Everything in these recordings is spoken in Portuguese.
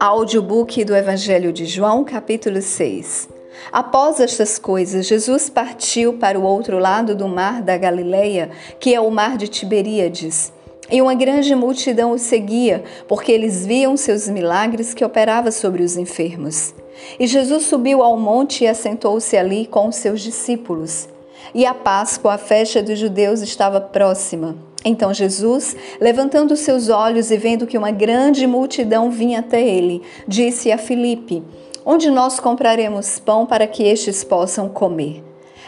Audiobook do Evangelho de João, capítulo 6. Após estas coisas, Jesus partiu para o outro lado do mar da Galileia, que é o mar de Tiberíades. E uma grande multidão o seguia, porque eles viam seus milagres que operava sobre os enfermos. E Jesus subiu ao monte e assentou-se ali com os seus discípulos. E a Páscoa, a festa dos judeus, estava próxima. Então Jesus, levantando seus olhos e vendo que uma grande multidão vinha até ele, disse a Filipe: Onde nós compraremos pão para que estes possam comer?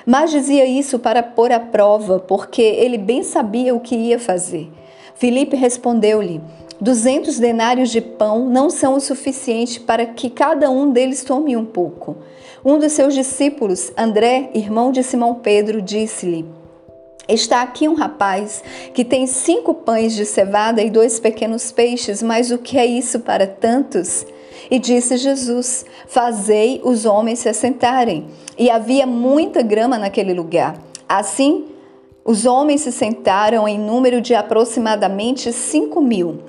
Mas dizia isso para pôr à prova, porque ele bem sabia o que ia fazer. Filipe respondeu-lhe: Duzentos denários de pão não são o suficiente para que cada um deles tome um pouco. Um dos seus discípulos, André, irmão de Simão Pedro, disse-lhe: Está aqui um rapaz que tem cinco pães de cevada e dois pequenos peixes, mas o que é isso para tantos? E disse Jesus: Fazei os homens se assentarem. E havia muita grama naquele lugar. Assim, os homens se sentaram em número de aproximadamente cinco mil.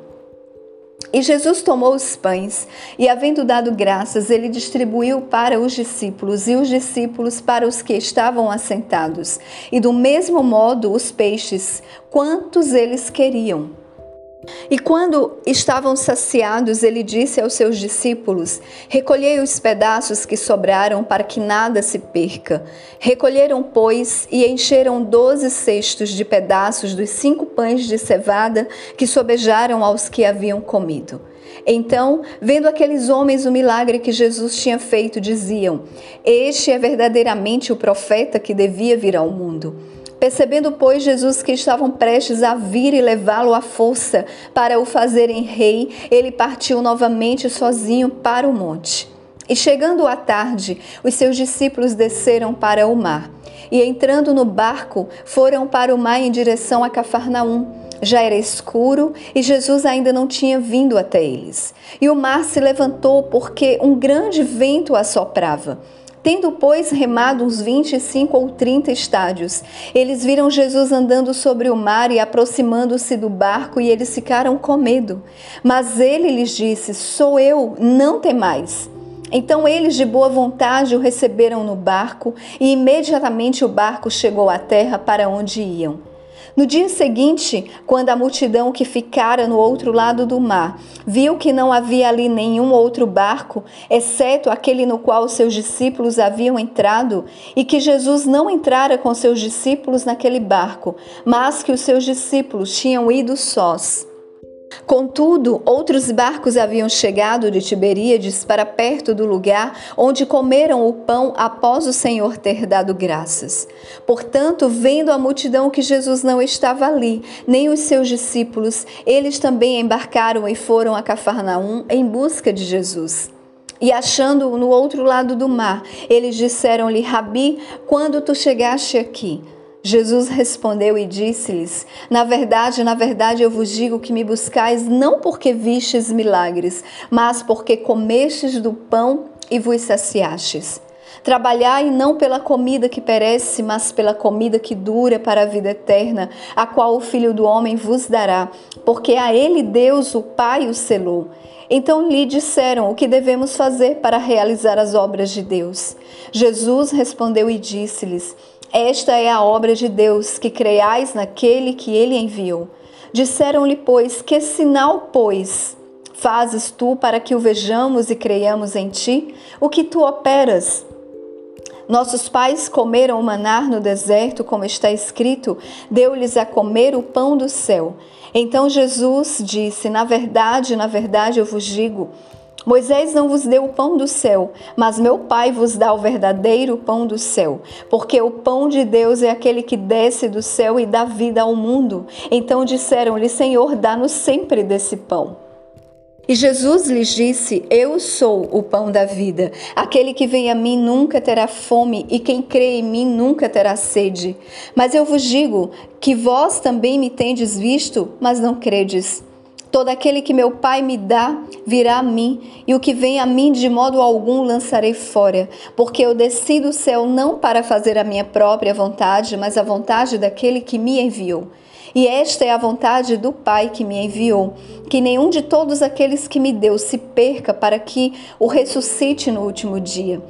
E Jesus tomou os pães e, havendo dado graças, ele distribuiu para os discípulos e os discípulos para os que estavam assentados, e do mesmo modo os peixes, quantos eles queriam. E quando estavam saciados, ele disse aos seus discípulos: Recolhei os pedaços que sobraram para que nada se perca. Recolheram, pois, e encheram doze cestos de pedaços dos cinco pães de cevada que sobejaram aos que haviam comido. Então, vendo aqueles homens o milagre que Jesus tinha feito, diziam: Este é verdadeiramente o profeta que devia vir ao mundo. Percebendo, pois, Jesus que estavam prestes a vir e levá-lo à força para o fazerem rei, ele partiu novamente sozinho para o monte. E chegando à tarde, os seus discípulos desceram para o mar. E entrando no barco, foram para o mar em direção a Cafarnaum. Já era escuro e Jesus ainda não tinha vindo até eles. E o mar se levantou porque um grande vento assoprava. Tendo, pois, remado uns 25 ou 30 estádios, eles viram Jesus andando sobre o mar e aproximando-se do barco, e eles ficaram com medo. Mas ele lhes disse: Sou eu, não temais. Então eles, de boa vontade, o receberam no barco, e imediatamente o barco chegou à terra para onde iam. No dia seguinte, quando a multidão que ficara no outro lado do mar viu que não havia ali nenhum outro barco, exceto aquele no qual seus discípulos haviam entrado, e que Jesus não entrara com seus discípulos naquele barco, mas que os seus discípulos tinham ido sós. Contudo, outros barcos haviam chegado de Tiberíades para perto do lugar onde comeram o pão após o Senhor ter dado graças. Portanto, vendo a multidão que Jesus não estava ali, nem os seus discípulos, eles também embarcaram e foram a Cafarnaum em busca de Jesus. E achando-o no outro lado do mar, eles disseram-lhe: Rabi, quando tu chegaste aqui? Jesus respondeu e disse-lhes: Na verdade, na verdade eu vos digo que me buscais não porque vistes milagres, mas porque comestes do pão e vos saciastes. Trabalhai não pela comida que perece, mas pela comida que dura para a vida eterna, a qual o Filho do Homem vos dará, porque a ele Deus, o Pai, o selou. Então lhe disseram o que devemos fazer para realizar as obras de Deus. Jesus respondeu e disse-lhes: esta é a obra de Deus, que creiais naquele que ele enviou. Disseram-lhe, pois, que sinal, pois, fazes tu para que o vejamos e creiamos em ti? O que tu operas? Nossos pais comeram o manar no deserto, como está escrito, deu-lhes a comer o pão do céu. Então Jesus disse: Na verdade, na verdade eu vos digo, Moisés não vos deu o pão do céu, mas meu Pai vos dá o verdadeiro pão do céu, porque o pão de Deus é aquele que desce do céu e dá vida ao mundo. Então disseram-lhe: Senhor, dá-nos sempre desse pão. E Jesus lhes disse: Eu sou o pão da vida. Aquele que vem a mim nunca terá fome, e quem crê em mim nunca terá sede. Mas eu vos digo que vós também me tendes visto, mas não credes. Todo aquele que meu Pai me dá virá a mim, e o que vem a mim de modo algum lançarei fora, porque eu desci do céu não para fazer a minha própria vontade, mas a vontade daquele que me enviou. E esta é a vontade do Pai que me enviou, que nenhum de todos aqueles que me deu se perca para que o ressuscite no último dia.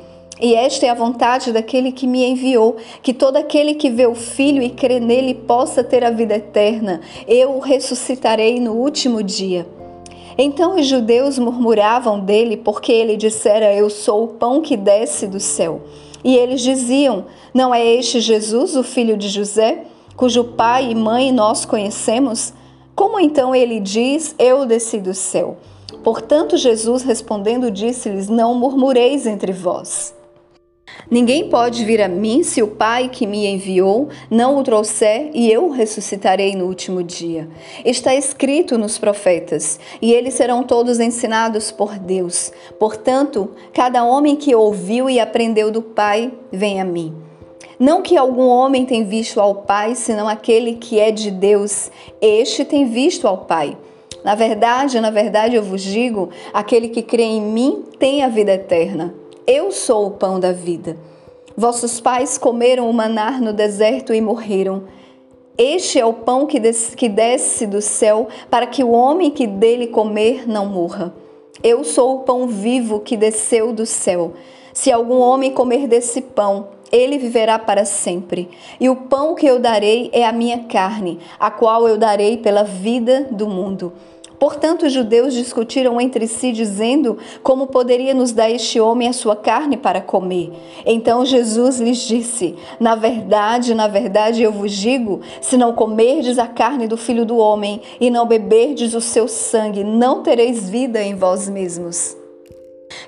E esta é a vontade daquele que me enviou, que todo aquele que vê o Filho e crê nele possa ter a vida eterna. Eu o ressuscitarei no último dia. Então os judeus murmuravam dele porque ele dissera: Eu sou o pão que desce do céu. E eles diziam: Não é este Jesus, o filho de José, cujo pai e mãe nós conhecemos? Como então ele diz: Eu desci do céu? Portanto, Jesus respondendo disse-lhes: Não murmureis entre vós. Ninguém pode vir a mim se o Pai que me enviou não o trouxer, e eu o ressuscitarei no último dia. Está escrito nos profetas, e eles serão todos ensinados por Deus. Portanto, cada homem que ouviu e aprendeu do Pai, vem a mim. Não que algum homem tenha visto ao Pai, senão aquele que é de Deus, este tem visto ao Pai. Na verdade, na verdade eu vos digo: aquele que crê em mim tem a vida eterna. Eu sou o pão da vida. Vossos pais comeram o manar no deserto e morreram. Este é o pão que desce, que desce do céu, para que o homem que dele comer não morra. Eu sou o pão vivo que desceu do céu. Se algum homem comer desse pão, ele viverá para sempre. E o pão que eu darei é a minha carne, a qual eu darei pela vida do mundo. Portanto, os judeus discutiram entre si, dizendo: Como poderia nos dar este homem a sua carne para comer? Então Jesus lhes disse: Na verdade, na verdade, eu vos digo: se não comerdes a carne do filho do homem e não beberdes o seu sangue, não tereis vida em vós mesmos.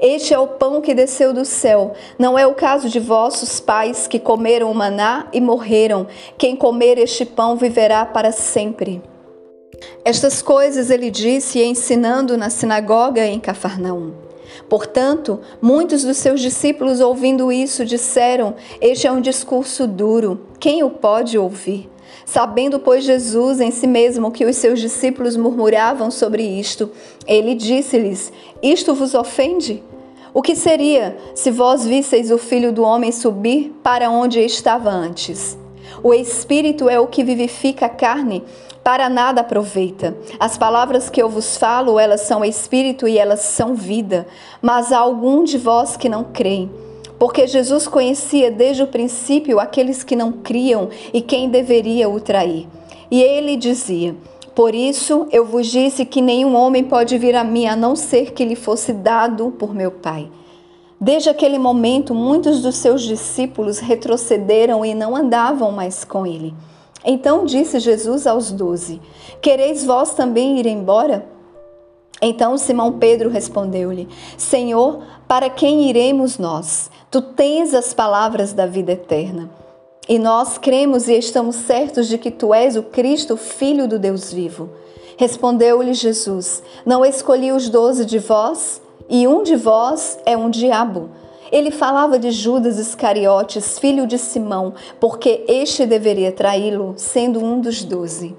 Este é o pão que desceu do céu. Não é o caso de vossos pais que comeram o maná e morreram. Quem comer este pão viverá para sempre. Estas coisas ele disse ensinando na sinagoga em Cafarnaum. Portanto, muitos dos seus discípulos, ouvindo isso, disseram: Este é um discurso duro, quem o pode ouvir? Sabendo, pois, Jesus em si mesmo que os seus discípulos murmuravam sobre isto, ele disse-lhes: Isto vos ofende? O que seria se vós visseis o filho do homem subir para onde estava antes? O espírito é o que vivifica a carne, para nada aproveita. As palavras que eu vos falo, elas são espírito e elas são vida, mas há algum de vós que não creem. Porque Jesus conhecia desde o princípio aqueles que não criam e quem deveria o trair. E ele dizia: Por isso eu vos disse que nenhum homem pode vir a mim a não ser que lhe fosse dado por meu Pai. Desde aquele momento, muitos dos seus discípulos retrocederam e não andavam mais com ele. Então disse Jesus aos doze: Quereis vós também ir embora? Então Simão Pedro respondeu-lhe: Senhor, para quem iremos nós? Tu tens as palavras da vida eterna. E nós cremos e estamos certos de que tu és o Cristo, filho do Deus vivo. Respondeu-lhe Jesus: Não escolhi os doze de vós, e um de vós é um diabo. Ele falava de Judas Iscariotes, filho de Simão, porque este deveria traí-lo, sendo um dos doze.